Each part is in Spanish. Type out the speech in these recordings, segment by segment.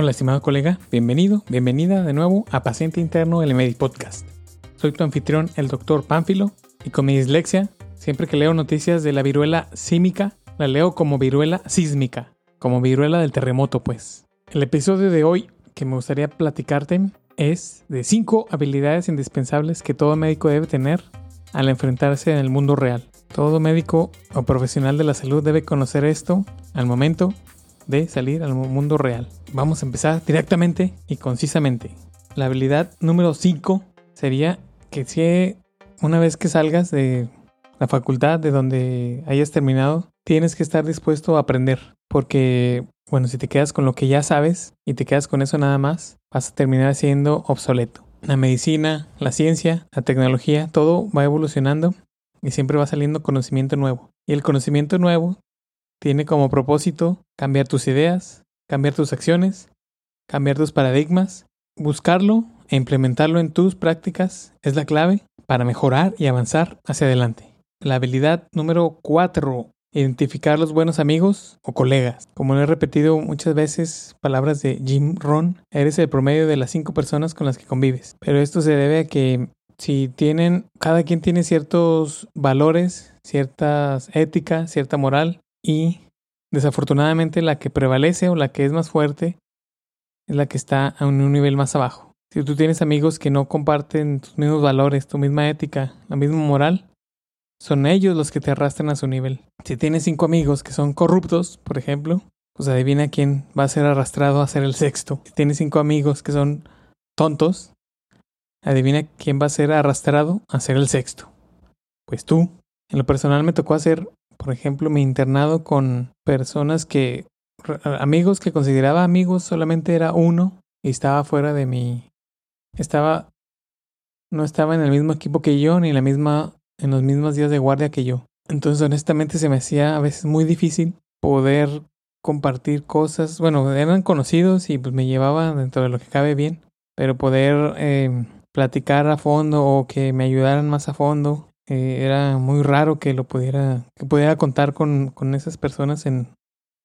Hola, estimado colega, bienvenido, bienvenida de nuevo a Paciente Interno, el Medi Podcast. Soy tu anfitrión, el doctor Pánfilo, y con mi dislexia, siempre que leo noticias de la viruela símica, la leo como viruela sísmica, como viruela del terremoto, pues. El episodio de hoy que me gustaría platicarte es de 5 habilidades indispensables que todo médico debe tener al enfrentarse en el mundo real. Todo médico o profesional de la salud debe conocer esto al momento de salir al mundo real. Vamos a empezar directamente y concisamente. La habilidad número 5 sería que si una vez que salgas de la facultad, de donde hayas terminado, tienes que estar dispuesto a aprender. Porque, bueno, si te quedas con lo que ya sabes y te quedas con eso nada más, vas a terminar siendo obsoleto. La medicina, la ciencia, la tecnología, todo va evolucionando y siempre va saliendo conocimiento nuevo. Y el conocimiento nuevo tiene como propósito cambiar tus ideas, cambiar tus acciones, cambiar tus paradigmas. Buscarlo e implementarlo en tus prácticas es la clave para mejorar y avanzar hacia adelante. La habilidad número 4. Identificar los buenos amigos o colegas. Como lo he repetido muchas veces, palabras de Jim Ron, eres el promedio de las cinco personas con las que convives. Pero esto se debe a que si tienen, cada quien tiene ciertos valores, ciertas éticas, cierta moral, y desafortunadamente la que prevalece o la que es más fuerte es la que está a un nivel más abajo. Si tú tienes amigos que no comparten tus mismos valores, tu misma ética, la misma moral, son ellos los que te arrastran a su nivel. Si tienes cinco amigos que son corruptos, por ejemplo, pues adivina quién va a ser arrastrado a ser el sexto. Si tienes cinco amigos que son tontos, adivina quién va a ser arrastrado a ser el sexto. Pues tú. En lo personal me tocó hacer por ejemplo, mi internado con personas que, amigos que consideraba amigos, solamente era uno y estaba fuera de mi, estaba, no estaba en el mismo equipo que yo, ni en la misma, en los mismos días de guardia que yo. Entonces, honestamente, se me hacía a veces muy difícil poder compartir cosas. Bueno, eran conocidos y pues me llevaba dentro de lo que cabe bien, pero poder eh, platicar a fondo o que me ayudaran más a fondo eh, era muy raro que lo pudiera, que pudiera contar con, con esas personas en,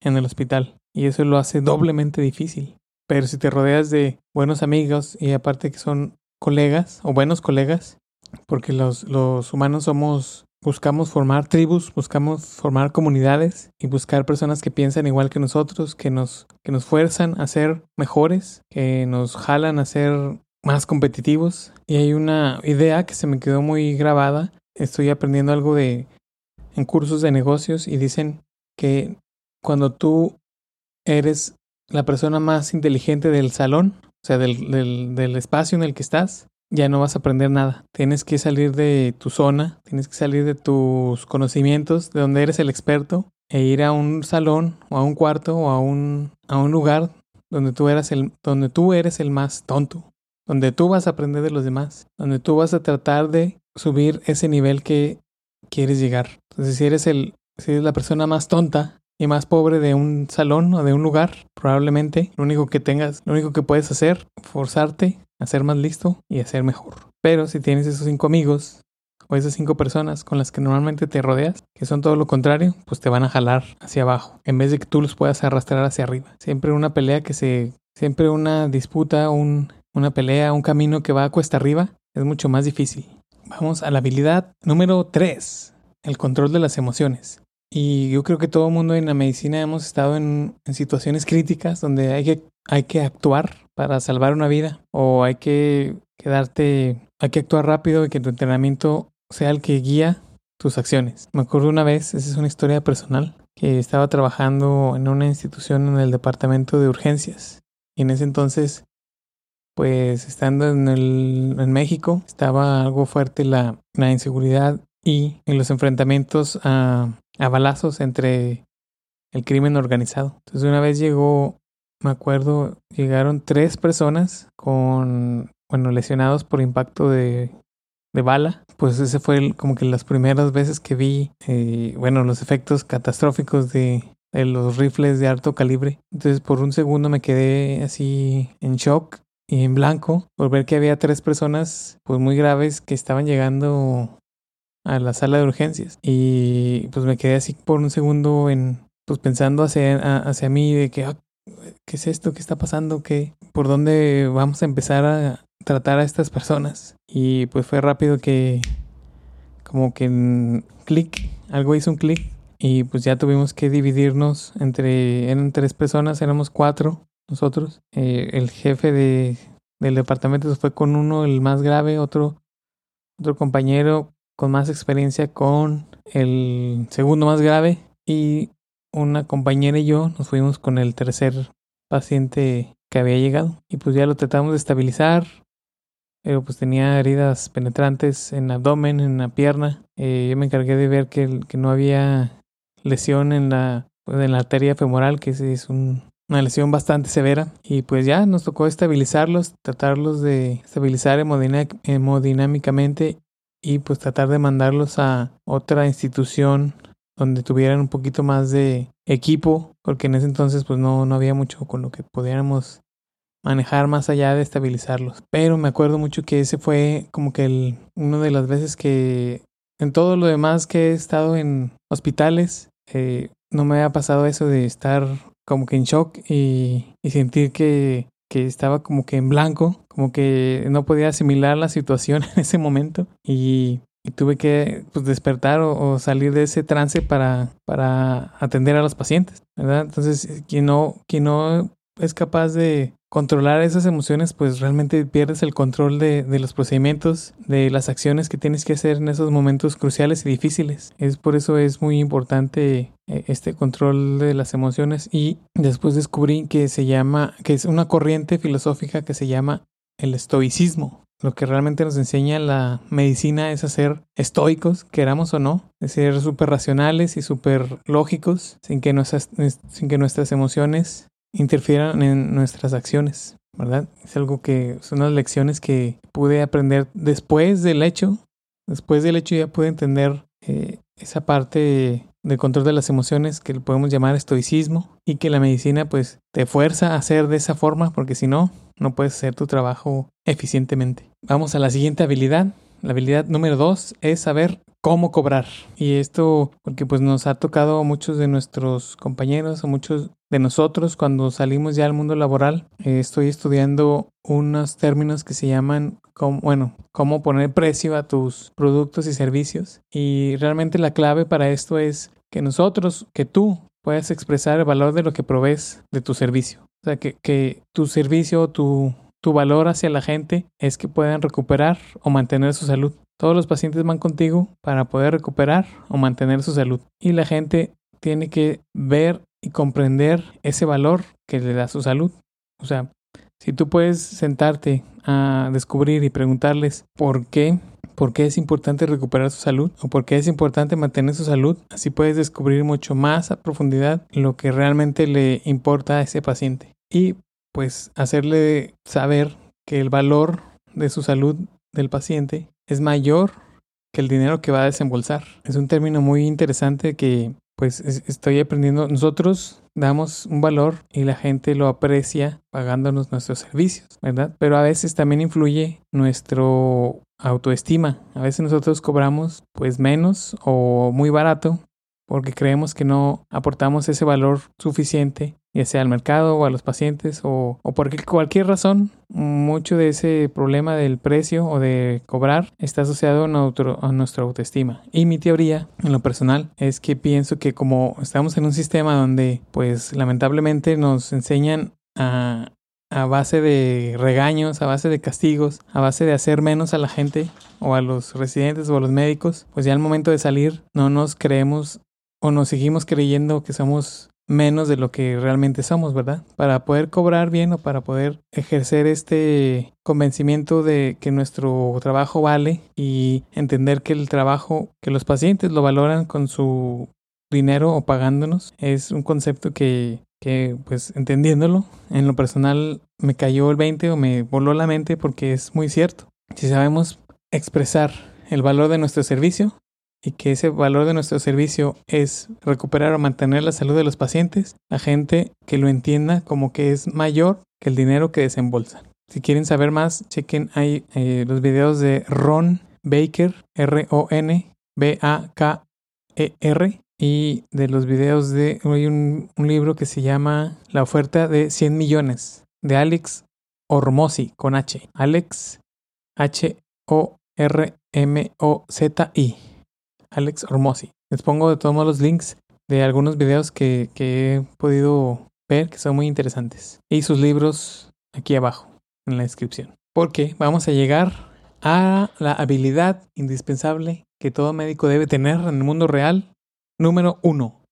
en el hospital. Y eso lo hace doblemente difícil. Pero si te rodeas de buenos amigos y aparte que son colegas o buenos colegas, porque los, los humanos somos, buscamos formar tribus, buscamos formar comunidades y buscar personas que piensan igual que nosotros, que nos, que nos fuerzan a ser mejores, que nos jalan a ser más competitivos. Y hay una idea que se me quedó muy grabada estoy aprendiendo algo de en cursos de negocios y dicen que cuando tú eres la persona más inteligente del salón, o sea, del, del, del, espacio en el que estás, ya no vas a aprender nada. Tienes que salir de tu zona, tienes que salir de tus conocimientos, de donde eres el experto, e ir a un salón o a un cuarto o a un, a un lugar donde tú, eras el, donde tú eres el más tonto, donde tú vas a aprender de los demás, donde tú vas a tratar de subir ese nivel que quieres llegar. Entonces, si eres el, si eres la persona más tonta y más pobre de un salón o de un lugar, probablemente lo único que tengas, lo único que puedes hacer, forzarte a ser más listo y a ser mejor. Pero si tienes esos cinco amigos o esas cinco personas con las que normalmente te rodeas, que son todo lo contrario, pues te van a jalar hacia abajo, en vez de que tú los puedas arrastrar hacia arriba. Siempre una pelea que se, siempre una disputa, un, una pelea, un camino que va a cuesta arriba, es mucho más difícil. Vamos a la habilidad número 3, el control de las emociones. Y yo creo que todo el mundo en la medicina hemos estado en, situaciones críticas donde hay que, hay que actuar para salvar una vida o hay que quedarte, hay que actuar rápido y que tu entrenamiento sea el que guía tus acciones. Me acuerdo una vez, esa es una historia personal, que estaba trabajando en una institución en el departamento de urgencias y en ese entonces pues estando en, el, en México estaba algo fuerte la, inseguridad y en los enfrentamientos a, a balazos entre el crimen organizado. Entonces una vez llegó, me acuerdo, llegaron tres personas con, bueno, lesionados por impacto de, bala. Pues ese fue como que las primeras veces que vi, eh, bueno, los efectos catastróficos de, los rifles de alto calibre. Entonces por un segundo me quedé así en shock en blanco por ver que había tres personas pues muy graves que estaban llegando a la sala de urgencias y pues me quedé así por un segundo en pues pensando hacia, hacia mí de que ah, ¿qué es esto? ¿Qué está pasando? ¿Qué, ¿Por dónde vamos a empezar a tratar a estas personas? Y pues fue rápido que como que en clic, algo hizo un clic y pues ya tuvimos que dividirnos entre, eran tres personas, éramos cuatro nosotros. Eh, el jefe de, del departamento se fue con uno, el más grave, otro, otro compañero con más experiencia con el segundo más grave y una compañera y yo nos fuimos con el tercer paciente que había llegado y pues ya lo tratamos de estabilizar pero pues tenía heridas penetrantes en abdomen, en la pierna. Eh, yo me encargué de ver que, que no había lesión en la, pues, en la arteria femoral, que es, una lesión bastante severa. Y pues ya nos tocó estabilizarlos, tratarlos de estabilizar hemodinámicamente y pues tratar de mandarlos a otra institución donde tuvieran un poquito más de equipo, porque en ese entonces pues no, no había mucho con lo que pudiéramos manejar más allá de estabilizarlos. Pero me acuerdo mucho que ese fue como que el, una de las veces que en todo lo demás que he estado en hospitales, eh, no me había pasado eso de estar como que en shock y, y sentir que, que, estaba como que en blanco, como que no podía asimilar la situación en ese momento y, tuve que pues, despertar o, o, salir de ese trance para, para atender a los pacientes, ¿verdad? Entonces, quien no, quien no es capaz de controlar esas emociones, pues realmente pierdes el control de, de, los procedimientos, de las acciones que tienes que hacer en esos momentos cruciales y difíciles. Es por eso es muy importante eh, este control de las emociones y después descubrí que se llama, que es una corriente filosófica que se llama el estoicismo. Lo que realmente nos enseña la medicina es a ser estoicos, queramos o no, es ser súper racionales y súper lógicos, sin que, nuestras, sin que nuestras emociones interfieran en nuestras acciones, ¿verdad? Es algo que son las lecciones que pude aprender después del hecho. Después del hecho ya pude entender eh, esa parte de control de las emociones que podemos llamar estoicismo y que la medicina pues te fuerza a hacer de esa forma porque si no, no puedes hacer tu trabajo eficientemente. Vamos a la siguiente habilidad. La habilidad número dos es saber cómo cobrar. Y esto porque pues nos ha tocado a muchos de nuestros compañeros, a muchos de nosotros cuando salimos ya al mundo laboral. Eh, estoy estudiando unos términos que se llaman, como, bueno, cómo poner precio a tus productos y servicios. Y realmente la clave para esto es que nosotros, que tú puedas expresar el valor de lo que provees de tu servicio. O sea, que, que tu servicio, tu, tu valor hacia la gente es que puedan recuperar o mantener su salud. Todos los pacientes van contigo para poder recuperar o mantener su salud. Y la gente tiene que ver y comprender ese valor que le da su salud. O sea, si tú puedes sentarte a descubrir y preguntarles por qué, por qué es importante recuperar su salud o por qué es importante mantener su salud, así puedes descubrir mucho más a profundidad lo que realmente le importa a ese paciente. Y pues hacerle saber que el valor de su salud del paciente es mayor que el dinero que va a desembolsar. Es un término muy interesante que pues estoy aprendiendo. Nosotros damos un valor y la gente lo aprecia pagándonos nuestros servicios, ¿verdad? Pero a veces también influye nuestro autoestima. A veces nosotros cobramos pues menos o muy barato porque creemos que no aportamos ese valor suficiente, ya sea al mercado o a los pacientes o, o porque cualquier razón, mucho de ese problema del precio o de cobrar está asociado a, nuestro, a nuestra autoestima. Y mi teoría, en lo personal, es que pienso que como estamos en un sistema donde, pues lamentablemente nos enseñan a, a base de regaños, a base de castigos, a base de hacer menos a la gente o a los residentes o a los médicos, pues ya al momento de salir no nos creemos o nos seguimos creyendo que somos menos de lo que realmente somos, ¿verdad? Para poder cobrar bien o para poder ejercer este convencimiento de que nuestro trabajo vale y entender que el trabajo, que los pacientes lo valoran con su dinero o pagándonos, es un concepto que, pues entendiéndolo, en lo personal me cayó el 20 o me voló la mente porque es muy cierto. Si sabemos expresar el valor de nuestro servicio, y que ese valor de nuestro servicio es recuperar o mantener la salud de los pacientes, la gente que lo entienda como que es mayor que el dinero que desembolsan. Si quieren saber más, chequen ahí eh, los videos de Ron Baker, R-O-N B-A-K-E-R, y de los videos de... Hay un, libro que se llama La oferta de 100 millones de Alex Ormosi con H. Alex H-O-R-M-O-Z-I. Alex Ormosi. Les pongo de todos modos los links de algunos videos que, que he podido ver que son muy interesantes. Y sus libros aquí abajo en la descripción. Porque vamos a llegar a la habilidad indispensable que todo médico debe tener en el mundo real. Número uno.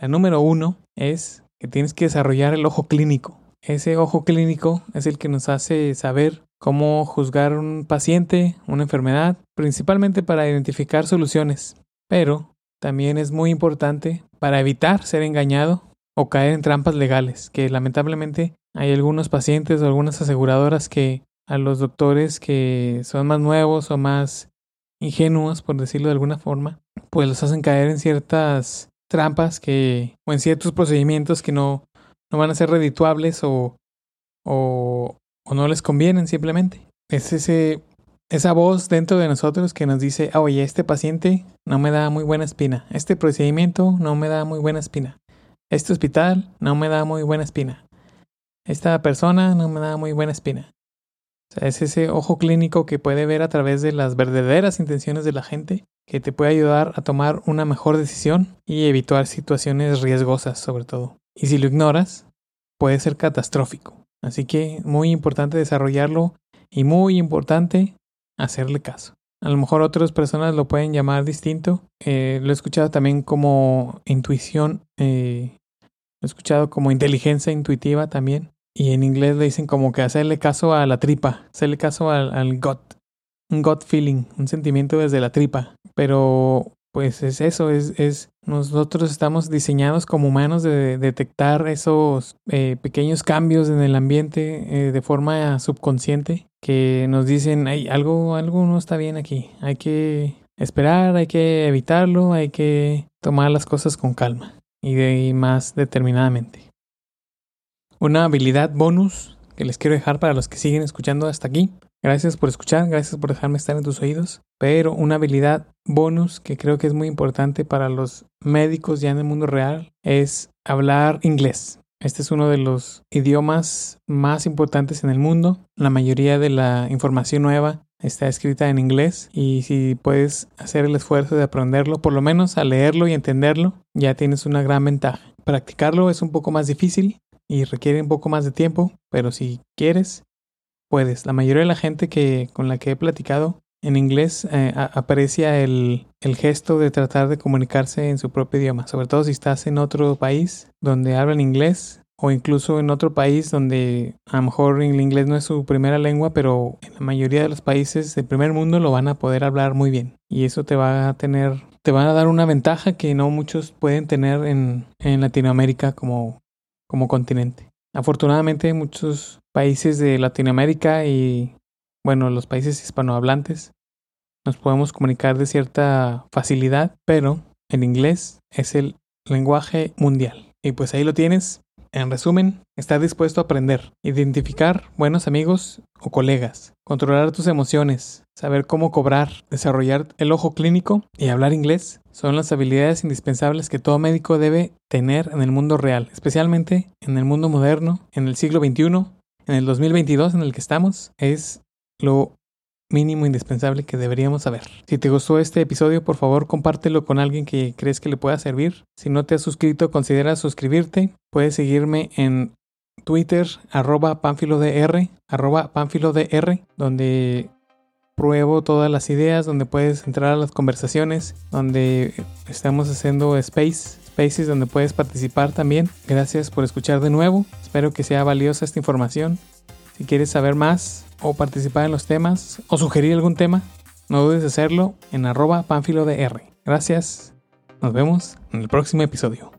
La número uno es que tienes que desarrollar el ojo clínico. Ese ojo clínico es el que nos hace saber cómo juzgar un paciente, una enfermedad, principalmente para identificar soluciones. Pero también es muy importante para evitar ser engañado o caer en trampas legales, que lamentablemente hay algunos pacientes o algunas aseguradoras que a los doctores que son más nuevos o más ingenuos, por decirlo de alguna forma, pues los hacen caer en ciertas trampas que o en ciertos procedimientos que no, no van a ser redituables o, o, o no les convienen simplemente. Es ese esa voz dentro de nosotros que nos dice, ah, oye, este paciente no me da muy buena espina, este procedimiento no me da muy buena espina, este hospital no me da muy buena espina, esta persona no me da muy buena espina. Es ese ojo clínico que puede ver a través de las verdaderas intenciones de la gente, que te puede ayudar a tomar una mejor decisión y evitar situaciones riesgosas sobre todo. Y si lo ignoras, puede ser catastrófico. Así que muy importante desarrollarlo y muy importante hacerle caso. A lo mejor otras personas lo pueden llamar distinto. Eh, lo he escuchado también como intuición. Eh, lo he escuchado como inteligencia intuitiva también. Y en inglés le dicen como que hacerle caso a la tripa, hacerle caso al, al gut, un gut feeling, un sentimiento desde la tripa. Pero pues es eso, es, es nosotros estamos diseñados como humanos de detectar esos eh, pequeños cambios en el ambiente de forma subconsciente que nos dicen, hay algo, algo no está bien aquí, hay que esperar, hay que evitarlo, hay que tomar las cosas con calma y de más determinadamente. Una habilidad bonus que les quiero dejar para los que siguen escuchando hasta aquí. Gracias por escuchar, gracias por dejarme estar en tus oídos. Pero una habilidad bonus que creo que es muy importante para los médicos ya en el mundo real es hablar inglés. Este es uno de los idiomas más importantes en el mundo. La mayoría de la información nueva está escrita en inglés y si puedes hacer el esfuerzo de aprenderlo, por lo menos a leerlo y entenderlo, ya tienes una gran ventaja. Practicarlo es un poco más difícil y requiere un poco más de tiempo, pero si quieres, puedes. La mayoría de la gente que con la que he platicado en inglés eh, aprecia el, el, gesto de tratar de comunicarse en su propio idioma, sobre todo si estás en otro país donde hablan inglés o incluso en otro país donde a lo mejor el inglés no es su primera lengua, pero en la mayoría de los países del primer mundo lo van a poder hablar muy bien y eso te va a tener, te van a dar una ventaja que no muchos pueden tener en, en Latinoamérica como, como continente. Afortunadamente muchos países de Latinoamérica y bueno, los países hispanohablantes nos podemos comunicar de cierta facilidad, pero el inglés es el lenguaje mundial. Y pues ahí lo tienes. En resumen, estar dispuesto a aprender, identificar buenos amigos o colegas, controlar tus emociones, saber cómo cobrar, desarrollar el ojo clínico y hablar inglés son las habilidades indispensables que todo médico debe tener en el mundo real, especialmente en el mundo moderno, en el siglo XXI, en el 2022 en el que estamos. Es lo mínimo indispensable que deberíamos saber. Si te gustó este episodio, por favor compártelo con alguien que crees que le pueda servir. Si no te has suscrito, considera suscribirte. Puedes seguirme en Twitter, arroba panfilodr, arroba panfilodr, donde pruebo todas las ideas, donde puedes entrar a las conversaciones, donde estamos haciendo space, spaces donde puedes participar también. Gracias por escuchar de nuevo. Espero que sea valiosa esta información. Si quieres saber más o participar en los temas o sugerir algún tema, no dudes de hacerlo en arroba panfilo Gracias. Nos vemos en el próximo episodio.